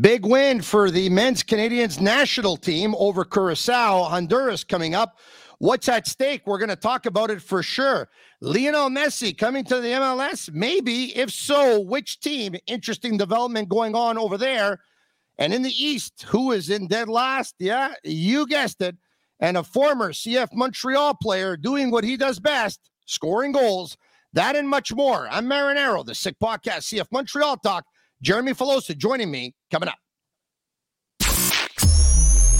Big win for the men's Canadians national team over Curacao, Honduras coming up. What's at stake? We're going to talk about it for sure. Lionel Messi coming to the MLS? Maybe. If so, which team? Interesting development going on over there. And in the East, who is in dead last? Yeah, you guessed it. And a former CF Montreal player doing what he does best, scoring goals. That and much more. I'm Marinaro, the Sick Podcast, CF Montreal Talk. Jeremy Filosa joining me coming up.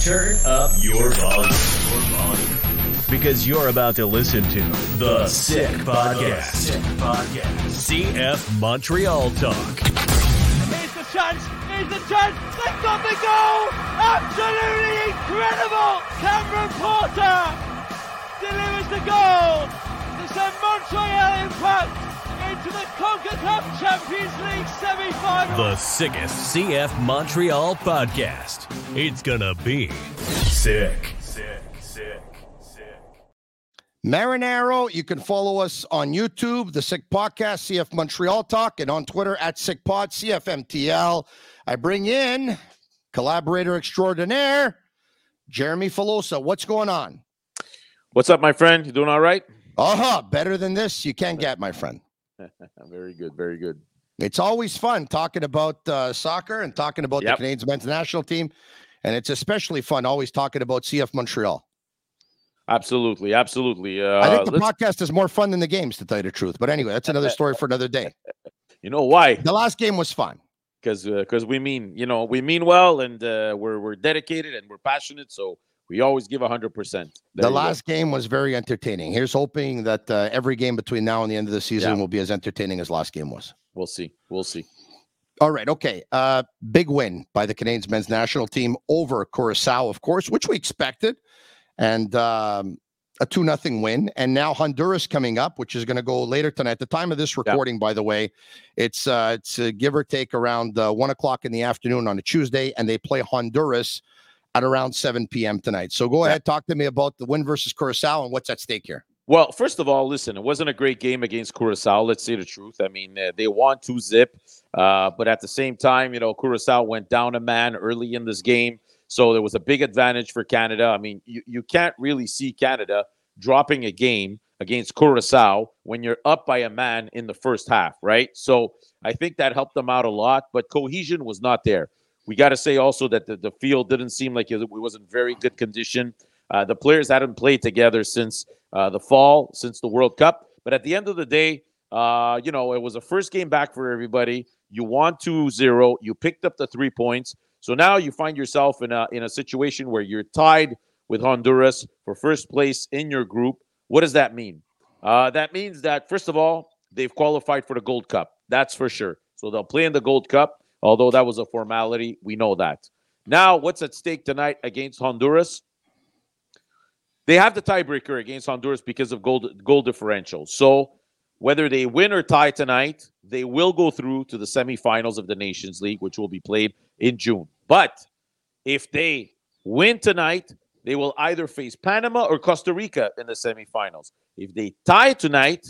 Turn up your volume. Because you're about to listen to The Sick Podcast. Sick Podcast. CF Montreal Talk. Here's the chance. Here's the chance. They've got the goal. Absolutely incredible. Cameron Porter delivers the goal to send Montreal Impact into the CONCACAF Champions League semi-final. The sickest CF Montreal podcast. It's gonna be sick. Sick, sick, sick. Marinaro, you can follow us on YouTube, the Sick Podcast, CF Montreal Talk, and on Twitter at SickPod, CFMTL. I bring in collaborator extraordinaire, Jeremy Filosa. What's going on? What's up, my friend? You doing all right? Uh huh. Better than this, you can't get, my friend. very good. Very good. It's always fun talking about uh, soccer and talking about yep. the Canadians men's national team. And it's especially fun always talking about CF Montreal. Absolutely. Absolutely. Uh, I think the podcast is more fun than the games, to tell you the truth. But anyway, that's another story for another day. you know why? The last game was fun. Because because uh, we mean, you know, we mean well and uh, we're, we're dedicated and we're passionate. So we always give 100%. the last go. game was very entertaining. Here's hoping that uh, every game between now and the end of the season yeah. will be as entertaining as last game was. We'll see. We'll see. All right. Okay. Uh, big win by the Canadians men's national team over Curacao, of course, which we expected. And um, a 2 nothing win. And now Honduras coming up, which is going to go later tonight. At the time of this recording, yeah. by the way, it's uh, it's uh, give or take around uh, one o'clock in the afternoon on a Tuesday, and they play Honduras at around 7 p.m. tonight. So go ahead, talk to me about the win versus Curacao and what's at stake here. Well, first of all, listen, it wasn't a great game against Curacao. Let's say the truth. I mean, uh, they won two zip, uh, but at the same time, you know, Curacao went down a man early in this game. So there was a big advantage for Canada. I mean, you, you can't really see Canada dropping a game against Curacao when you're up by a man in the first half, right? So I think that helped them out a lot, but cohesion was not there. We got to say also that the, the field didn't seem like it was in very good condition. Uh, the players hadn't played together since uh, the fall, since the World Cup. But at the end of the day, uh, you know, it was a first game back for everybody. You won 2 0. You picked up the three points. So now you find yourself in a, in a situation where you're tied with Honduras for first place in your group. What does that mean? Uh, that means that, first of all, they've qualified for the Gold Cup. That's for sure. So they'll play in the Gold Cup although that was a formality. We know that. Now, what's at stake tonight against Honduras? They have the tiebreaker against Honduras because of goal, goal differential. So, whether they win or tie tonight, they will go through to the semifinals of the Nations League, which will be played in June. But if they win tonight, they will either face Panama or Costa Rica in the semifinals. If they tie tonight,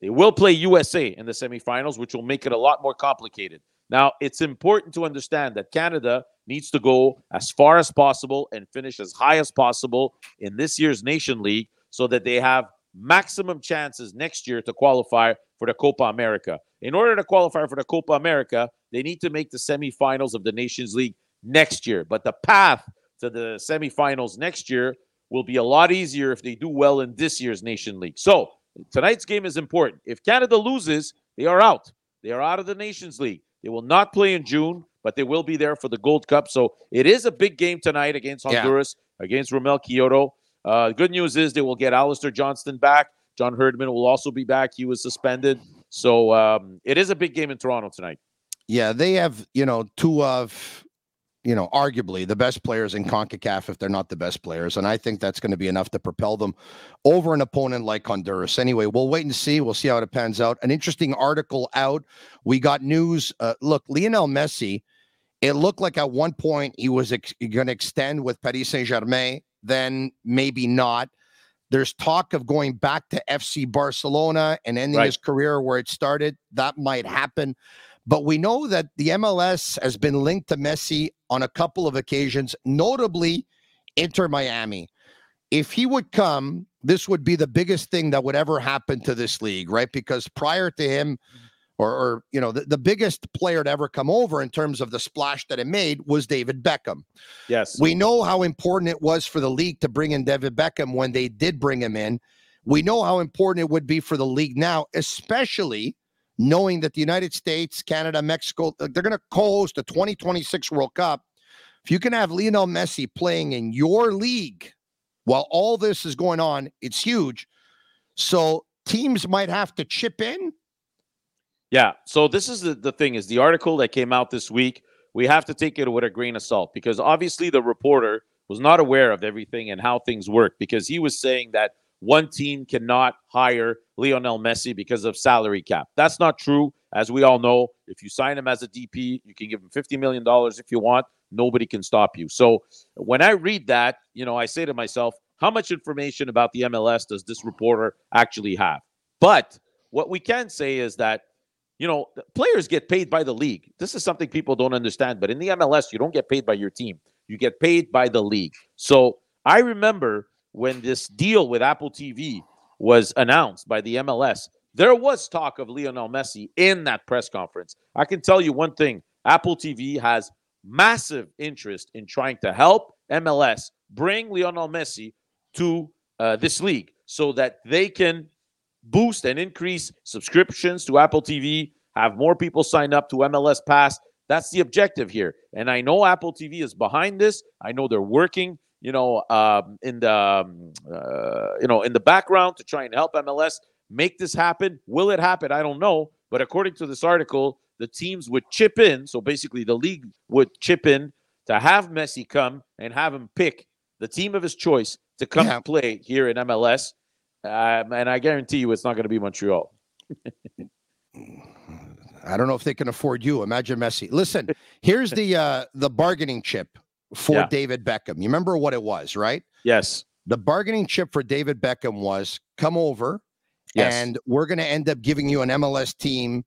they will play USA in the semifinals, which will make it a lot more complicated. Now, it's important to understand that Canada needs to go as far as possible and finish as high as possible in this year's Nation League so that they have maximum chances next year to qualify for the Copa America. In order to qualify for the Copa America, they need to make the semifinals of the Nations League next year. But the path to the semifinals next year will be a lot easier if they do well in this year's Nation League. So, tonight's game is important. If Canada loses, they are out. They are out of the Nations League. They will not play in June, but they will be there for the Gold Cup. So it is a big game tonight against Honduras, yeah. against Romell Quioto. Uh, good news is they will get Alistair Johnston back. John Herdman will also be back. He was suspended. So um, it is a big game in Toronto tonight. Yeah, they have, you know, two of you know, arguably the best players in CONCACAF if they're not the best players. And I think that's going to be enough to propel them over an opponent like Honduras. Anyway, we'll wait and see. We'll see how it pans out. An interesting article out. We got news. Uh, look, Lionel Messi, it looked like at one point he was ex- going to extend with Paris Saint Germain, then maybe not. There's talk of going back to FC Barcelona and ending right. his career where it started. That might happen. But we know that the MLS has been linked to Messi on a couple of occasions, notably Inter Miami. If he would come, this would be the biggest thing that would ever happen to this league, right? Because prior to him, or, or you know, the, the biggest player to ever come over in terms of the splash that it made was David Beckham. Yes. We know how important it was for the league to bring in David Beckham when they did bring him in. We know how important it would be for the league now, especially knowing that the United States, Canada, Mexico, they're going to co-host the 2026 World Cup. If you can have Lionel Messi playing in your league while all this is going on, it's huge. So teams might have to chip in. Yeah. So this is the, the thing is the article that came out this week. We have to take it with a grain of salt because obviously the reporter was not aware of everything and how things work because he was saying that one team cannot hire Lionel Messi because of salary cap. That's not true. As we all know, if you sign him as a DP, you can give him $50 million if you want. Nobody can stop you. So when I read that, you know, I say to myself, how much information about the MLS does this reporter actually have? But what we can say is that, you know, players get paid by the league. This is something people don't understand. But in the MLS, you don't get paid by your team, you get paid by the league. So I remember when this deal with Apple TV was announced by the MLS, there was talk of Lionel Messi in that press conference. I can tell you one thing Apple TV has massive interest in trying to help MLS bring Lionel Messi to uh, this league so that they can boost and increase subscriptions to Apple TV, have more people sign up to MLS Pass. That's the objective here. And I know Apple TV is behind this. I know they're working you know, um, in the um, uh, you know in the background to try and help MLS make this happen. Will it happen? I don't know. But according to this article, the teams would chip in. So basically, the league would chip in to have Messi come and have him pick the team of his choice to come yeah. play here in MLS. Um, and I guarantee you, it's not going to be Montreal. I don't know if they can afford you. Imagine Messi. Listen, here's the uh, the bargaining chip for yeah. David Beckham. You remember what it was, right? Yes. The bargaining chip for David Beckham was come over yes. and we're going to end up giving you an MLS team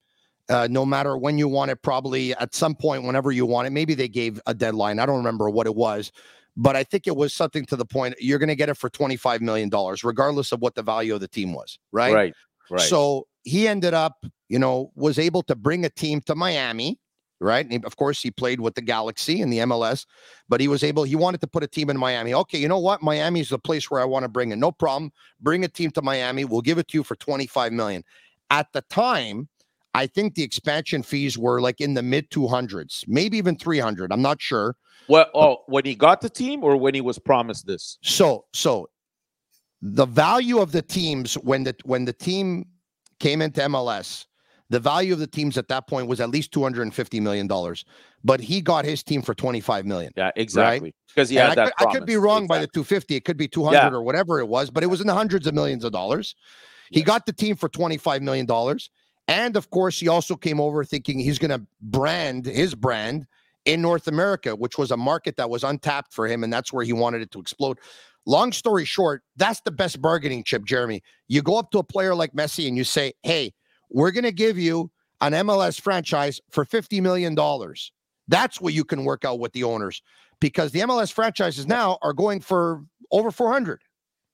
uh, no matter when you want it, probably at some point, whenever you want it. Maybe they gave a deadline. I don't remember what it was, but I think it was something to the point you're going to get it for $25 million, regardless of what the value of the team was, right? Right. Right. So he ended up, you know, was able to bring a team to Miami right? And of course, he played with the Galaxy in the MLS, but he was able, he wanted to put a team in Miami. Okay, you know what? Miami is the place where I want to bring it. No problem. Bring a team to Miami. We'll give it to you for 25 million. At the time, I think the expansion fees were like in the mid 200s, maybe even 300. I'm not sure. Well, oh, when he got the team or when he was promised this? So, so the value of the teams when the when the team came into MLS the value of the teams at that point was at least two hundred and fifty million dollars, but he got his team for twenty five million. Yeah, exactly. Right? Because he had I that. Could, I could be wrong exactly. by the two fifty. It could be two hundred yeah. or whatever it was, but it was in the hundreds of millions of dollars. He got the team for twenty five million dollars, and of course, he also came over thinking he's going to brand his brand in North America, which was a market that was untapped for him, and that's where he wanted it to explode. Long story short, that's the best bargaining chip, Jeremy. You go up to a player like Messi and you say, "Hey." We're going to give you an MLS franchise for $50 million. That's what you can work out with the owners because the MLS franchises now are going for over 400.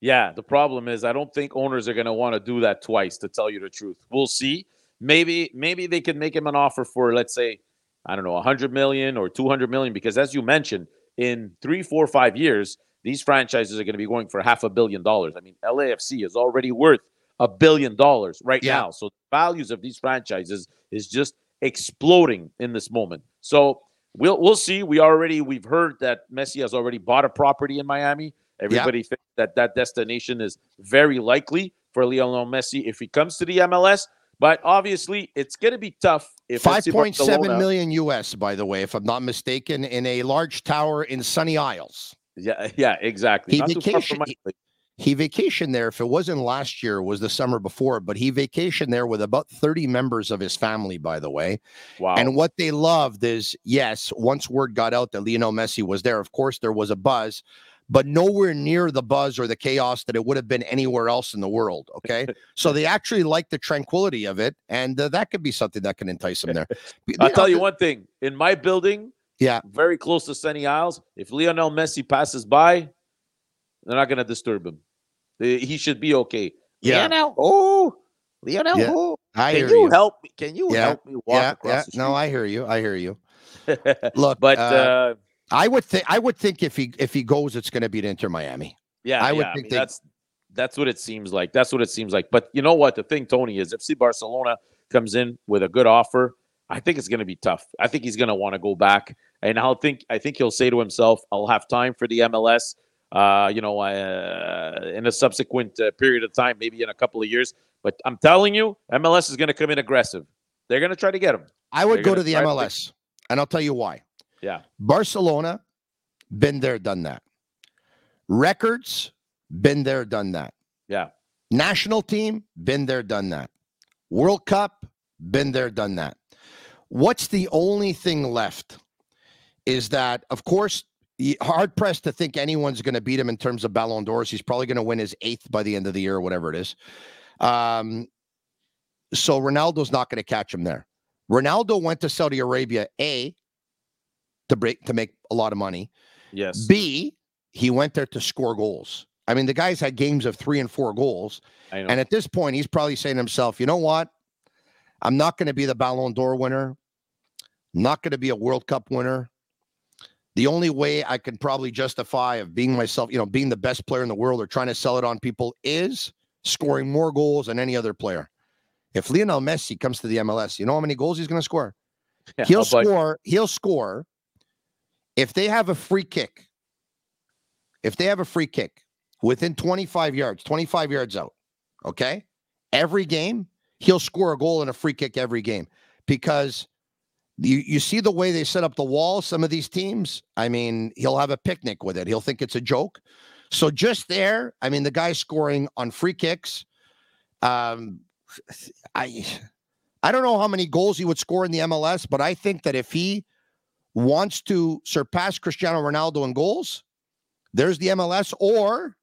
Yeah, the problem is I don't think owners are going to want to do that twice to tell you the truth. We'll see. Maybe maybe they could make him an offer for let's say I don't know, 100 million or 200 million because as you mentioned, in 3, 4, 5 years, these franchises are going to be going for half a billion dollars. I mean, LAFC is already worth a billion dollars right yeah. now. So the values of these franchises is just exploding in this moment. So we'll we'll see. We already we've heard that Messi has already bought a property in Miami. Everybody yeah. thinks that that destination is very likely for Lionel Messi if he comes to the MLS. But obviously, it's going to be tough. If five point seven million US, by the way, if I'm not mistaken, in a large tower in Sunny Isles. Yeah, yeah, exactly. He vacation, he vacationed there. If it wasn't last year, was the summer before, but he vacationed there with about 30 members of his family, by the way. Wow. And what they loved is, yes, once word got out that Lionel Messi was there, of course, there was a buzz. but nowhere near the buzz or the chaos that it would have been anywhere else in the world. Okay. so they actually like the tranquility of it. And uh, that could be something that can entice them there. I'll tell you one thing in my building, Yeah. very close to Sunny Isles, if Lionel Messi passes by, they're not going to disturb him. He should be okay. Yeah. Lionel, oh, Lionel, Yeah. oh. I Can hear you, you. help me? Can you Yeah, help me walk Yeah. across Yeah. No, I hear you. I hear you. Look, but uh, uh, I would think I would think if he if he goes, it's going to be to Inter Miami. yeah, I would think mean, they- that's that's what it seems like. That's what it seems like. But you know what? The thing, Tony, is if FC Barcelona comes in with a good offer, I think it's going to be tough. I think he's going to want to go back, and I'll think I think he'll say to himself, "I'll have time for the MLS." Uh, you know, uh, in a subsequent uh, period of time, maybe in a couple of years. But I'm telling you, MLS is going to come in aggressive. They're going to try to get him. I would They're go gonna the try to- MLS, and I'll tell you why. Yeah. Barcelona, been there, done that. Records, been there, done that. Yeah. National team, been there, done that. World Cup, been there, done that. What's the only thing left is that, of course, hard pressed to think anyone's going to beat him in terms of Ballon d'Ors. He's probably going to win his eighth by the end of the year or whatever it is. Um, so Ronaldo's not going to catch him there. Ronaldo went to Saudi Arabia, A, to break to make a lot of money. Yes. B, he went there to score goals. I mean, the guy's had games of three and four goals. And at this point, he's probably saying to himself, you know what? I'm not going to be the Ballon d'Or winner. Not going to be a World Cup winner. The only way I can probably justify of being myself, you know, being the best player in the world or trying to sell it on people is scoring more goals than any other player. If Lionel Messi comes to the MLS, you know how many goals he's going to score? Yeah, He'll score. He'll score. If they have a free kick, if they have a free kick within 25 yards, 25 yards out, okay, every game he'll score a goal and a free kick every game because you you see the way they set up the wall. Some of these teams, I mean, he'll have a picnic with it. He'll think it's a joke. So just there, I mean, the guy scoring on free kicks. Um, I I don't know how many goals he would score in the MLS, but I think that if he wants to surpass Cristiano Ronaldo in goals, there's the MLS, or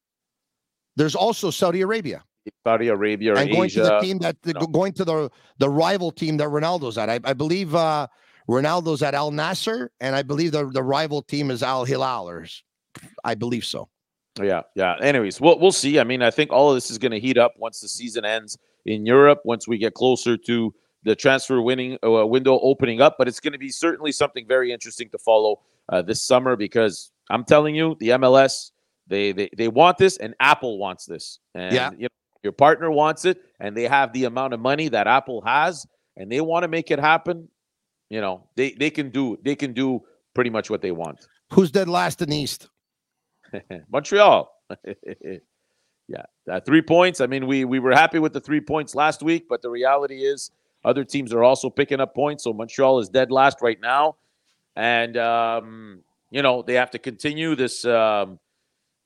there's also Saudi Arabia Saudi Arabia and going Asia. to the team that the, no. going to the the rival team that Ronaldo's at. I, I believe uh, Ronaldo's at Al Nassr, and I believe the the rival team is Al Hilal, or s- I believe so. Yeah, yeah. Anyways, we'll we'll see. I mean, I think all of this is going to heat up once the season ends in Europe. Once we get closer to the transfer winning uh, window opening up, but it's going to be certainly something very interesting to follow uh, this summer because I'm telling you, the MLS they they they want this, and Apple wants this, and Yeah. you know, your partner wants it, and they have the amount of money that Apple has, and they want to make it happen. You know, they they can do they can do pretty much what they want. Who's dead last in the East? Montreal. yeah, uh, three points. I mean, we we were happy with the three points last week, but the reality is other teams are also picking up points. So Montreal is dead last right now, and um, you know they have to continue this um,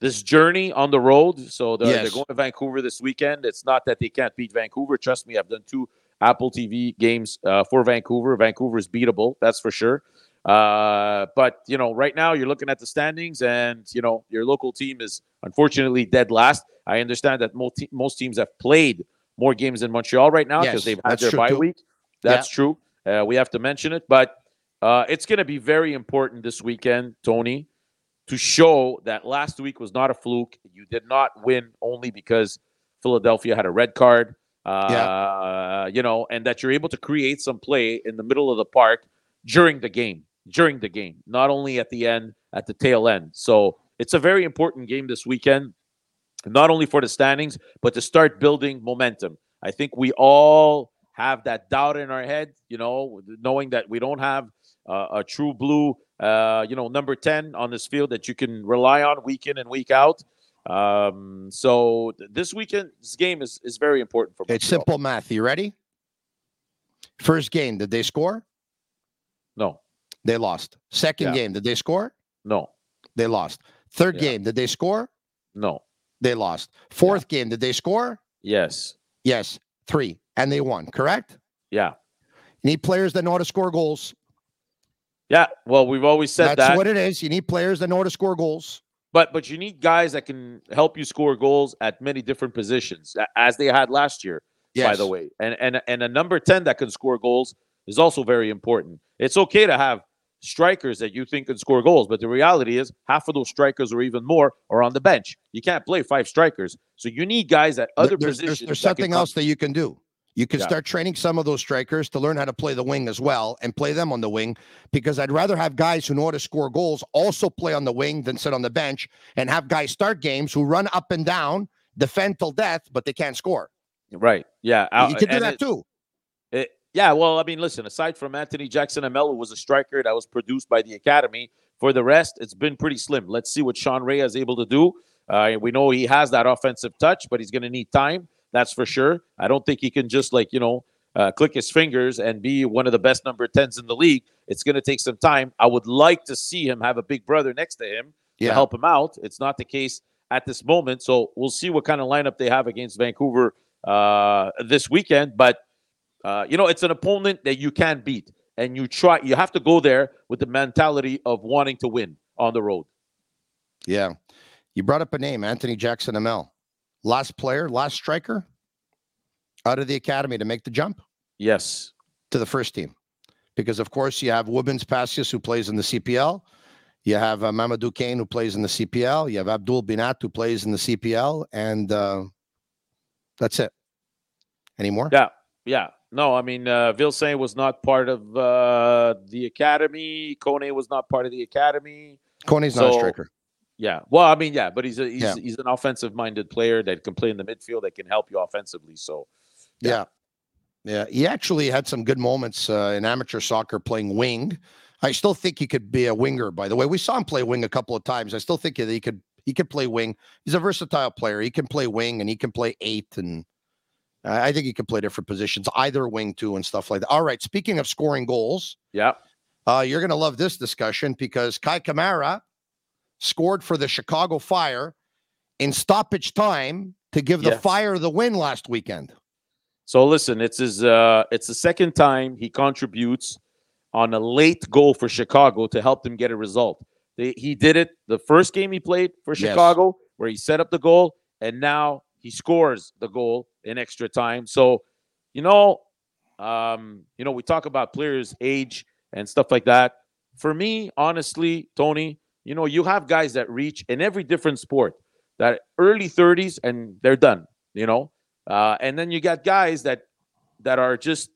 this journey on the road. So they're, they're going to Vancouver this weekend. It's not that they can't beat Vancouver. Trust me, I've done two Apple TV games uh, for Vancouver. Vancouver is beatable, that's for sure. Uh, but you know, right now you're looking at the standings, and you know your local team is unfortunately dead last. I understand that most te- most teams have played more games in Montreal right now because Yes, they've had their bye too. week. That's true. Uh, we have to mention it, but uh, it's going to be very important this weekend, Tony, to show that last week was not a fluke. You did not win only because Philadelphia had a red card. Uh, You know, and that you're able to create some play in the middle of the park during the game, during the game, not only at the end, at the tail end. So it's a very important game this weekend, not only for the standings, but to start building momentum. I think we all have that doubt in our head, you know, knowing that we don't have uh, a true blue, uh, you know, number 10 on this field that you can rely on week in and week out. Um, so th- this weekend's game is, is very important for It's simple math. You ready? First game, did they score? No, They lost. Second Yeah. game, did they score? no, They lost. Third Yeah. game, did they score? no. They lost. Fourth game, did they score? Yes. Yes, three, and they won. Correct. Yeah. You need players that know how to score goals. Yeah. Well, we've always said That's that. what it is. You need players that know how to score goals. But but you need guys that can help you score goals at many different positions, as they had last year. By the way, and and and a number ten that can score goals is also very important. It's okay to have strikers that you think can score goals, but the reality is half of those strikers or even more are on the bench. You can't play five strikers, so you need guys at other there's, positions. there's, there's something else that you can do. You can Yeah. start training some of those strikers to learn how to play the wing as well and play them on the wing because I'd rather have guys who know how to score goals also play on the wing than sit on the bench and have guys start games who run up and down, defend till death, but they can't score. Right? Yeah, uh, you can do that it- too. It, yeah, well, I mean, listen, aside from Anthony Jackson-Hamel, who was a striker that was produced by the academy, for the rest, it's been pretty slim. Let's see what Sean Rea is able to do. Uh, we know he has that offensive touch, but he's going to need time. That's for sure. I don't think he can just like you know uh, click his fingers and be one of the best number tens in the league. It's going to take some time. I would like to see him have a big brother next to him Yeah. to help him out. It's not the case at this moment, so we'll see what kind of lineup they have against Vancouver uh, this weekend. But uh, you know, it's an opponent that you can beat, and you try. You have to go there with the mentality of wanting to win on the road. Yeah. You brought up a name, Anthony Jackson-Hamel. Last player, last striker out of the academy to make the jump Yes, to the first team. Because, of course, you have Woobens Pacius, who plays in the CPL. You have uh, Mamadou Kane, who plays in the CPL. You have Abdul Binate, who plays in the CPL. And uh, that's it. Any more? yeah, yeah. No, I mean, uh, Vilsaint was not part of uh, the academy. Kone was not part of the academy. Kone's not a striker. Yeah. Well, I mean, yeah, but he's a, he's Yeah. he's an offensive minded player that can play in the midfield that can help you offensively. So Yeah. Yeah. He actually had some good moments uh, in amateur soccer playing wing. I still think he could be a winger, by the way. We saw him play wing a couple of times. I still think that he could he could play wing. He's a versatile player. He can play wing and he can play eight and I I think he can play different positions, either wing two and stuff like that. All right. Speaking of scoring goals, yeah, uh, you're going to love this discussion because Kei Kamara scored for the Chicago Fire in stoppage time to give the Yes. Fire the win last weekend. So listen, it's his uh it's the second time he contributes on a late goal for Chicago to help them get a result. They, he did it the first game he played for Yes. Chicago where he set up the goal and now he scores the goal in extra time. So, you know, um, you know, we talk about players' age and stuff like that. For me, honestly, Tony, you know, you have guys that reach in every different sport that early 30s and they're done, you know. Uh, and then you got guys that that are just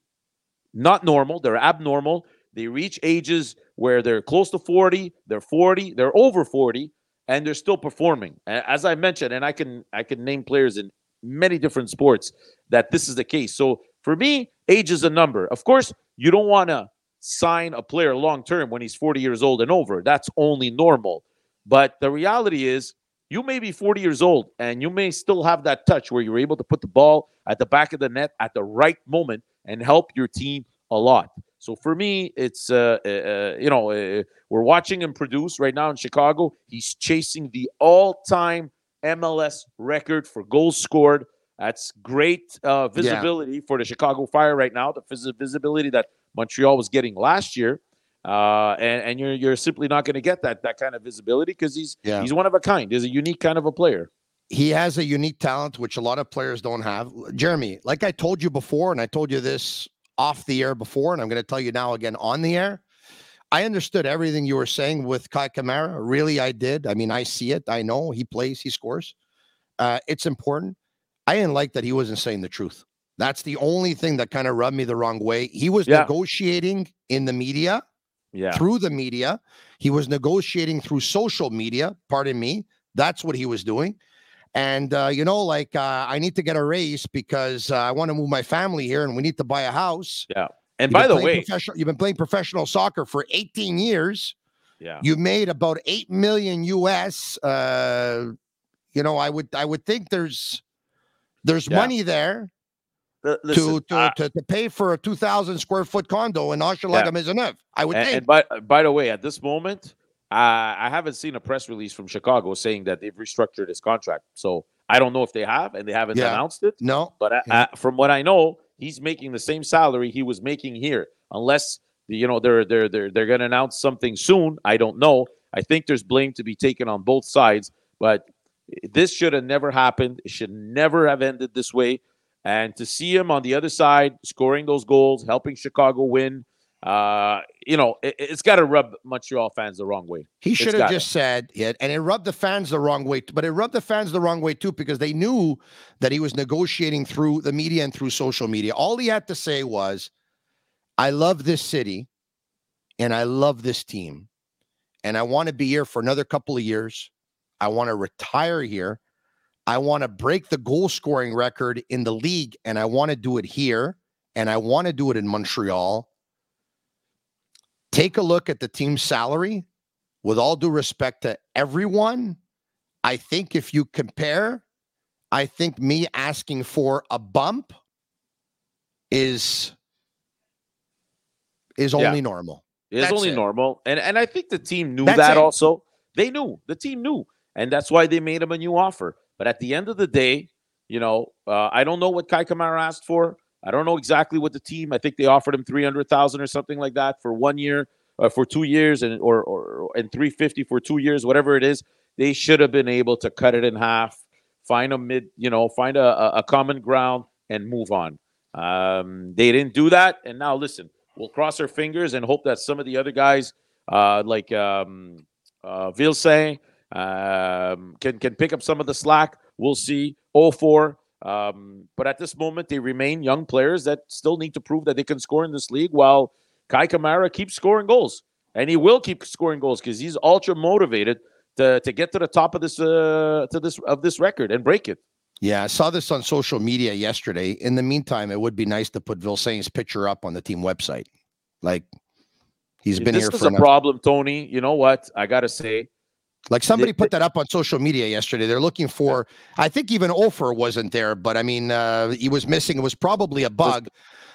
not normal, they're abnormal. They reach ages where they're close to 40, they're 40, they're over 40, and they're still performing. As I mentioned, and I can I can name players in many different sports that this is the case. So for me, age is a number. Of course, you don't want to sign a player long term when he's 40 years old and over. That's only normal. But the reality is, you may be 40 years old and you may still have that touch where you're able to put the ball at the back of the net at the right moment and help your team a lot. So for me, it's uh, uh, uh, you know uh, we're watching him produce right now in Chicago. He's chasing the all-time MLS record for goals scored. That's great uh, visibility for the Chicago Fire right now. The vis- visibility that Montreal was getting last year, uh, and and you're you're simply not going to get that that kind of visibility because he's Yeah. he's one of a kind. He's a unique kind of a player. he has a unique talent which a lot of players don't have. Jeremy, like I told you before, and I told you this off the air before, and I'm going to tell you now again on the air. I understood everything you were saying with Kei Kamara. Really, I did. I mean, I see it. I know he plays, he scores. Uh, it's important. I didn't like that he wasn't saying the truth. That's the only thing that kind of rubbed me the wrong way. He was Yeah. negotiating in the media Yeah, through the media. He was negotiating through social media. Pardon me. That's what he was doing. And uh, you know, like uh, I need to get a raise because uh, I want to move my family here, and we need to buy a house. Yeah. And You've by the way, you've been playing professional soccer for 18 years. yeah, You've made about eight million US. Uh, you know, I would I would think there's there's Yeah. money there L- to to, I- to to pay for a 2,000 square foot condo in Hochelaga Maisonneuve. I would and, think. and by by the way, at this moment, uh, I haven't seen a press release from Chicago saying that they've restructured his contract. So I don't know if they have, and they haven't Yeah. announced it. no, But I, Yeah. I, from what I know, he's making the same salary he was making here, unless you know they're they're they're they're going to announce something soon. I don't know. I think there's blame to be taken on both sides, but this should have never happened. It should never have ended this way. And to see him on the other side scoring those goals, helping Chicago win, uh, you know, it, has got to rub Montreal fans the wrong way. He should have just said it, and it rubbed the fans the wrong way. But it rubbed the fans the wrong way too because they knew that he was negotiating through the media and through social media. All he had to say was, "I love this city, and I love this team, and I want to be here for another couple of years. I want to retire here. I want to break the goal scoring record in the league, and I want to do it here, and I want to do it in Montreal." Take a look at the team's salary. With all due respect to everyone, I think if you compare, I think me asking for a bump is is only yeah. normal. It's that's only it. normal. And and I think the team knew that's that it. also. They knew. The team knew. And that's why they made him a new offer. But at the end of the day, you know, uh, I don't know what Kei Kamara asked for. I don't know exactly what the team. I think they offered him three hundred thousand or something like that for one year, uh, for two years, and or or and three fifty for two years, whatever it is. They should have been able to cut it in half, find a mid, you know, find a, a common ground, and move on. Um, they didn't do that, and now listen, we'll cross our fingers and hope that some of the other guys, uh, like um, uh, um, can can pick up some of the slack. We'll see. all 04 um, but at this moment, they remain young players that still need to prove that they can score in this league while Kei Kamara keeps scoring goals. And he will keep scoring goals because he's ultra motivated to, to get to the top of this uh, to this of this record and break it. Yeah, I saw this on social media yesterday. In the meantime, it would be nice to put Vilsaint's picture up on the team website. Like he's been this here for for a problem, Tony. You know what? I gotta say, like somebody put that up on social media yesterday. They're looking for, I think even Offor wasn't there, but I mean, uh, he was missing. It was probably a bug.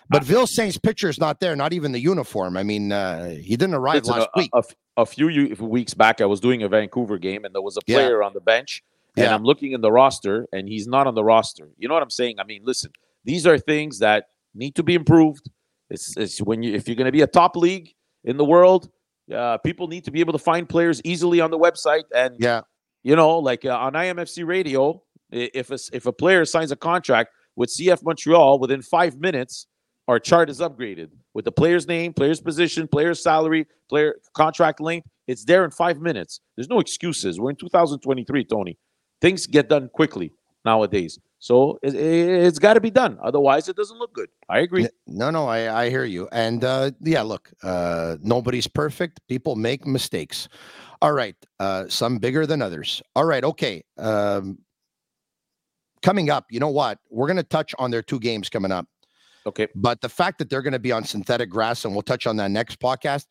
But Vilsaint's picture is not there, not even the uniform. I mean, uh, he didn't arrive last a, week. A, a, few weeks back, I was doing a Vancouver game, and there was a player yeah. on the bench, and yeah. I'm looking in the roster, and he's not on the roster. You know what I'm saying? I mean, listen, these are things that need to be improved. It's, it's when you if you're going to be a top league in the world, uh, people need to be able to find players easily on the website. And yeah, you know, like uh, on IMFC Radio, if a, if a player signs a contract with CF Montreal within five minutes, our chart is upgraded with the player's name, player's position, player's salary, player contract length. It's there in five minutes. There's no excuses. We're in 2023, Tony. Things get done quickly nowadays. So it, has got to be done. Otherwise, it doesn't look good. I agree. No, no, I, I hear you. And uh, yeah, look, uh, nobody's perfect. People make mistakes. All right. Uh, some bigger than others. All right. Okay. Um, coming up, you know what? We're going to touch on their two games coming up. Okay. But the fact that they're going to be on synthetic grass, and we'll touch on that next podcast,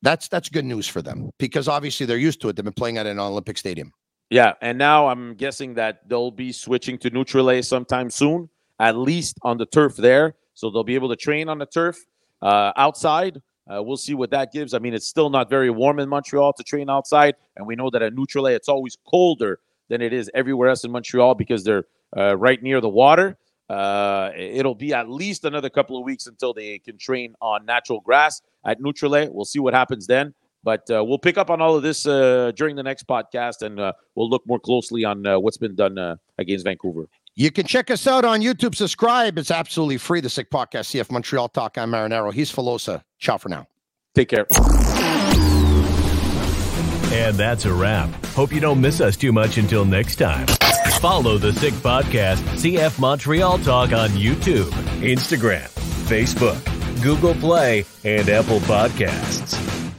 that's that's good news for them because obviously they're used to it. They've been playing at an Olympic stadium. Yeah, and now I'm guessing that they'll be switching to Nutrilait sometime soon, at least on the turf there. So they'll be able to train on the turf uh, outside. Uh, we'll see what that gives. I mean, it's still not very warm in Montreal to train outside, and we know that at Nutrilait it's always colder than it is everywhere else in Montreal because they're uh, right near the water. Uh, it'll be at least another couple of weeks until they can train on natural grass at Nutrilait. We'll see what happens then. But uh, we'll pick up on all of this uh, during the next podcast, and uh, we'll look more closely on uh, what's been done uh, against Vancouver. You can check us out on YouTube. Subscribe. It's absolutely free. The Sick Podcast, CF Montreal Talk. I'm Marinaro. He's Filosa. Ciao for now. Take care. And that's a wrap. Hope you don't miss us too much until next time. Follow the Sick Podcast, CF Montreal Talk on YouTube, Instagram, Facebook, Google Play, and Apple Podcasts.